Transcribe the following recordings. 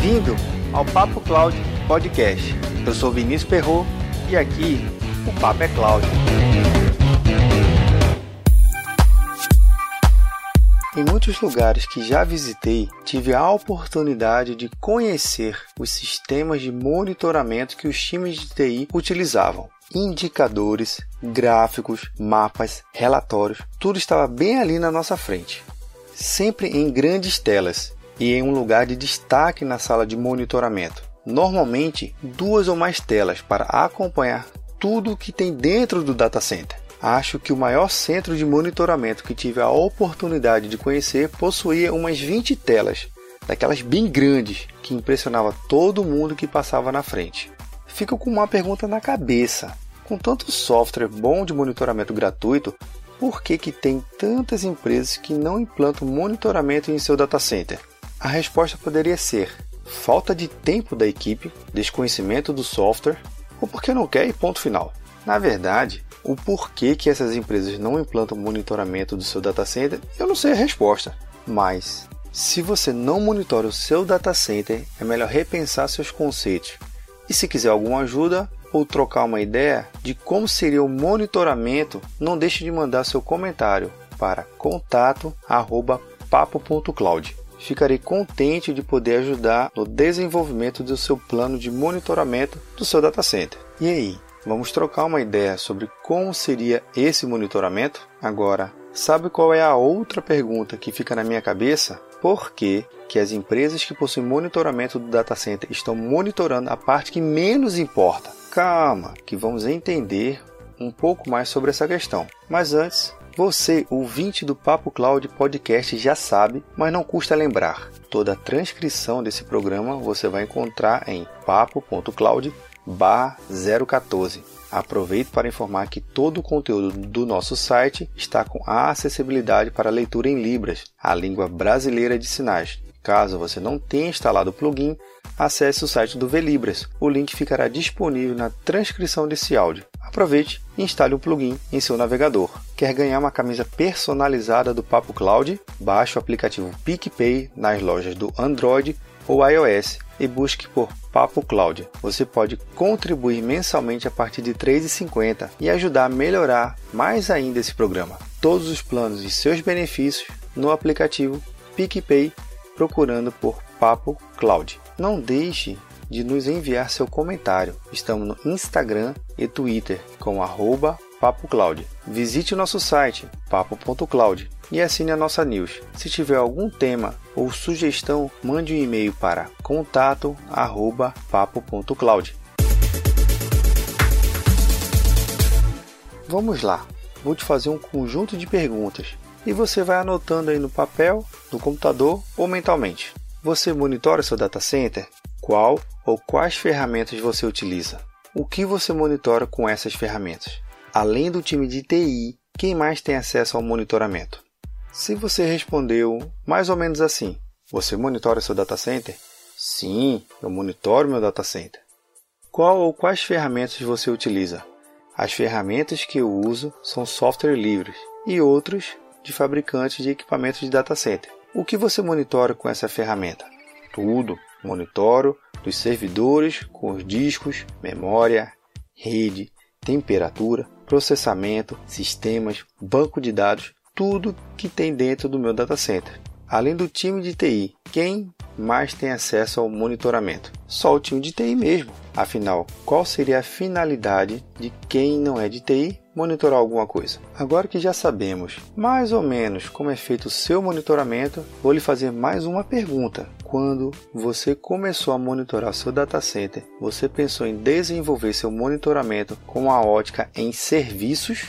Bem-vindo ao Papo Cloud Podcast. Eu sou Vinícius Perro e aqui o Papo é Cloud. Em muitos lugares que já visitei, tive a oportunidade de conhecer os sistemas de monitoramento que os times de TI utilizavam. Indicadores, gráficos, mapas, relatórios, tudo estava bem ali na nossa frente. Sempre em grandes telas e em um lugar de destaque na sala de monitoramento. Normalmente, duas ou mais telas para acompanhar tudo o que tem dentro do data center. Acho que o maior centro de monitoramento que tive a oportunidade de conhecer possuía umas 20 telas, daquelas bem grandes, que impressionava todo mundo que passava na frente. Fico com uma pergunta na cabeça. Com tanto software bom de monitoramento gratuito, por que, que tem tantas empresas que não implantam monitoramento em seu data center? A resposta poderia ser falta de tempo da equipe, desconhecimento do software ou porque não quer e ponto final. Na verdade, o porquê que essas empresas não implantam monitoramento do seu data center, eu não sei a resposta. Mas, se você não monitora o seu data center, é melhor repensar seus conceitos. E se quiser alguma ajuda ou trocar uma ideia de como seria o monitoramento, não deixe de mandar seu comentário para contato@papo.cloud. Ficarei contente de poder ajudar no desenvolvimento do seu plano de monitoramento do seu data center. E aí, Vamos trocar uma ideia sobre como seria esse monitoramento? Agora, sabe qual é a outra pergunta que fica na minha cabeça? Por que, que as empresas que possuem monitoramento do data center estão monitorando a parte que menos importa? Calma, que vamos entender um pouco mais sobre essa questão. Mas antes, você, ouvinte do Papo Cloud Podcast, já sabe, mas não custa lembrar. Toda a transcrição desse programa você vai encontrar em papo.cloud barra 014. Aproveito para informar que todo o conteúdo do nosso site está com acessibilidade para leitura em Libras, a língua brasileira de sinais. Caso você não tenha instalado o plugin, acesse o site do Velibras. O link ficará disponível na transcrição desse áudio. Aproveite e instale o plugin em seu navegador. Quer ganhar uma camisa personalizada do Papo Cloud? Baixe o aplicativo PicPay nas lojas do Android ou iOS e busque por Papo Cloud. Você pode contribuir mensalmente a partir de R$ 3,50 e ajudar a melhorar mais ainda esse programa. Todos os planos e seus benefícios no aplicativo PicPay procurando por Papo Cloud. Não deixe de nos enviar seu comentário. Estamos no Instagram e Twitter com arroba PapoCloud. Visite o nosso site papo.cloud e assine a nossa news. Se tiver algum tema ou sugestão, mande um e-mail para contato@papo.cloud. Vamos lá. Vou te fazer um conjunto de perguntas e você vai anotando aí no papel, no computador ou mentalmente. Você monitora seu data center? Qual ou quais ferramentas você utiliza? O que você monitora com essas ferramentas? Além do time de TI, quem mais tem acesso ao monitoramento? Se você respondeu mais ou menos assim, você monitora seu data center? Sim, eu monitoro meu data center. Qual ou quais ferramentas você utiliza? As ferramentas que eu uso são software livres e outros de fabricantes de equipamentos de data center. O que você monitora com essa ferramenta? Tudo. Monitoro dos servidores com os discos, memória, rede, temperatura, processamento, sistemas, banco de dados tudo que tem dentro do meu data center. Além do time de TI, quem mais tem acesso ao monitoramento? Só o time de TI mesmo. Afinal, qual seria a finalidade de quem não é de TI monitorar alguma coisa? Agora que já sabemos mais ou menos como é feito o seu monitoramento, vou lhe fazer mais uma pergunta. Quando você começou a monitorar seu data center, você pensou em desenvolver seu monitoramento com a ótica em serviços?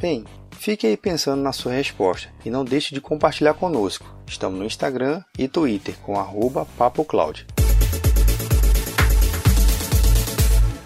Bem, Fique aí pensando na sua resposta e não deixe de compartilhar conosco. Estamos no Instagram e Twitter com @papocloud.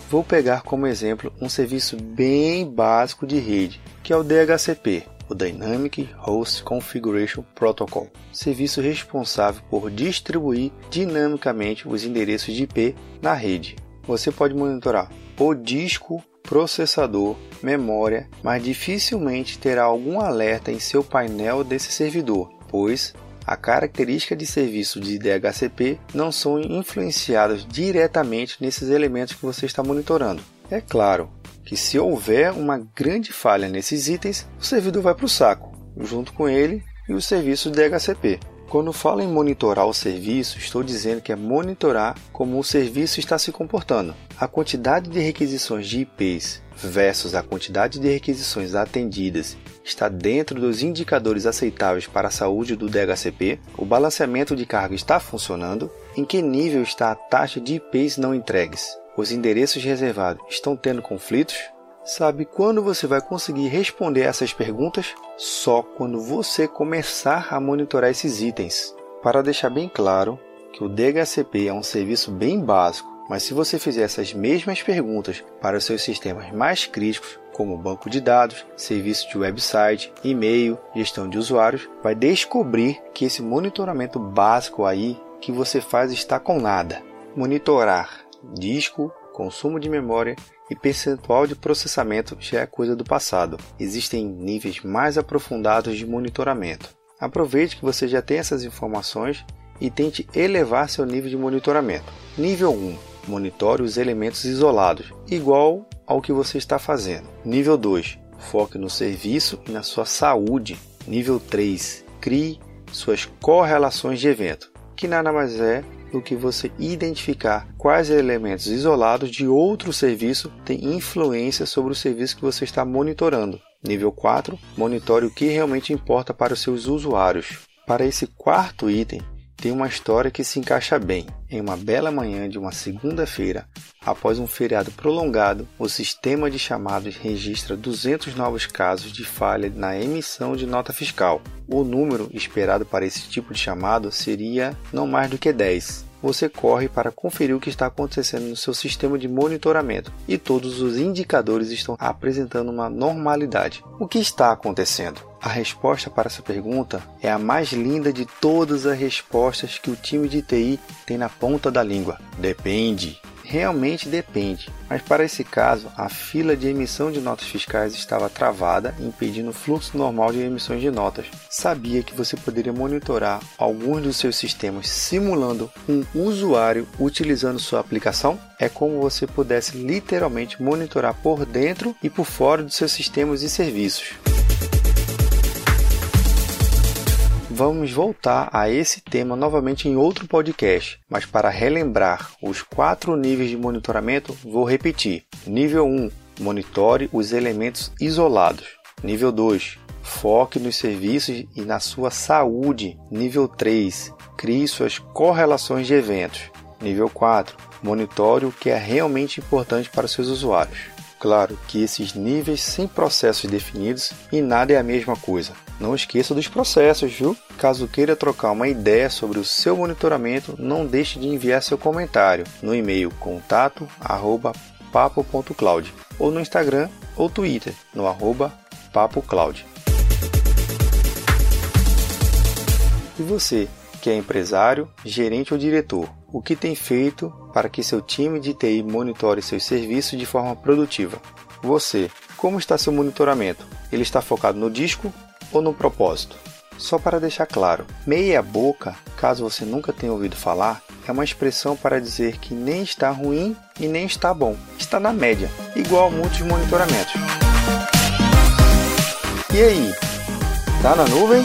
Vou pegar como exemplo um serviço bem básico de rede, que é o DHCP, o Dynamic Host Configuration Protocol, serviço responsável por distribuir dinamicamente os endereços de IP na rede. Você pode monitorar o disco processador, memória, mas dificilmente terá algum alerta em seu painel desse servidor, pois a característica de serviço de DHCP não são influenciadas diretamente nesses elementos que você está monitorando. É claro que se houver uma grande falha nesses itens, o servidor vai para o saco, junto com ele e o serviço DHCP. Quando falo em monitorar o serviço, estou dizendo que é monitorar como o serviço está se comportando. A quantidade de requisições de IPs versus a quantidade de requisições atendidas está dentro dos indicadores aceitáveis para a saúde do DHCP? O balanceamento de carga está funcionando? Em que nível está a taxa de IPs não entregues? Os endereços reservados estão tendo conflitos? Sabe quando você vai conseguir responder essas perguntas? Só quando você começar a monitorar esses itens. Para deixar bem claro que o DHCP é um serviço bem básico, mas se você fizer essas mesmas perguntas para os seus sistemas mais críticos, como banco de dados, serviço de website, e-mail, gestão de usuários, vai descobrir que esse monitoramento básico aí que você faz está com nada. Monitorar disco, consumo de memória e percentual de processamento já é coisa do passado. Existem níveis mais aprofundados de monitoramento. Aproveite que você já tem essas informações e tente elevar seu nível de monitoramento. Nível 1. Monitore os elementos isolados, igual ao que você está fazendo. Nível 2. Foque no serviço e na sua saúde. Nível 3. Crie suas correlações de evento, que nada mais é do que você identificar quais elementos isolados de outro serviço têm influência sobre o serviço que você está monitorando. Nível 4, monitore o que realmente importa para os seus usuários. Para esse quarto item, tem uma história que se encaixa bem. Em uma bela manhã de uma segunda-feira, após um feriado prolongado, o sistema de chamados registra 200 novos casos de falha na emissão de nota fiscal. O número esperado para esse tipo de chamado seria não mais do que 10 você corre para conferir o que está acontecendo no seu sistema de monitoramento e todos os indicadores estão apresentando uma normalidade. O que está acontecendo? A resposta para essa pergunta é a mais linda de todas as respostas que o time de TI tem na ponta da língua. Depende realmente depende, mas para esse caso, a fila de emissão de notas fiscais estava travada, impedindo o fluxo normal de emissões de notas. Sabia que você poderia monitorar alguns dos seus sistemas simulando um usuário utilizando sua aplicação? É como você pudesse literalmente monitorar por dentro e por fora dos seus sistemas e serviços. Vamos voltar a esse tema novamente em outro podcast, mas para relembrar os quatro níveis de monitoramento, vou repetir. Nível 1: monitore os elementos isolados. Nível 2: foque nos serviços e na sua saúde. Nível 3: crie suas correlações de eventos. Nível 4: monitore o que é realmente importante para seus usuários. Claro que esses níveis sem processos definidos e nada é a mesma coisa. Não esqueça dos processos, viu? Caso queira trocar uma ideia sobre o seu monitoramento, não deixe de enviar seu comentário no e-mail contato@papo.cloud ou no Instagram ou Twitter no arroba papocloud. E você, que é empresário, gerente ou diretor, o que tem feito para que seu time de TI monitore seus serviços de forma produtiva? Você, como está seu monitoramento? Ele está focado no disco ou no propósito? Só para deixar claro, meia boca, caso você nunca tenha ouvido falar, é uma expressão para dizer que nem está ruim e nem está bom. Está na média, igual a muitos monitoramentos. E aí? Tá na nuvem?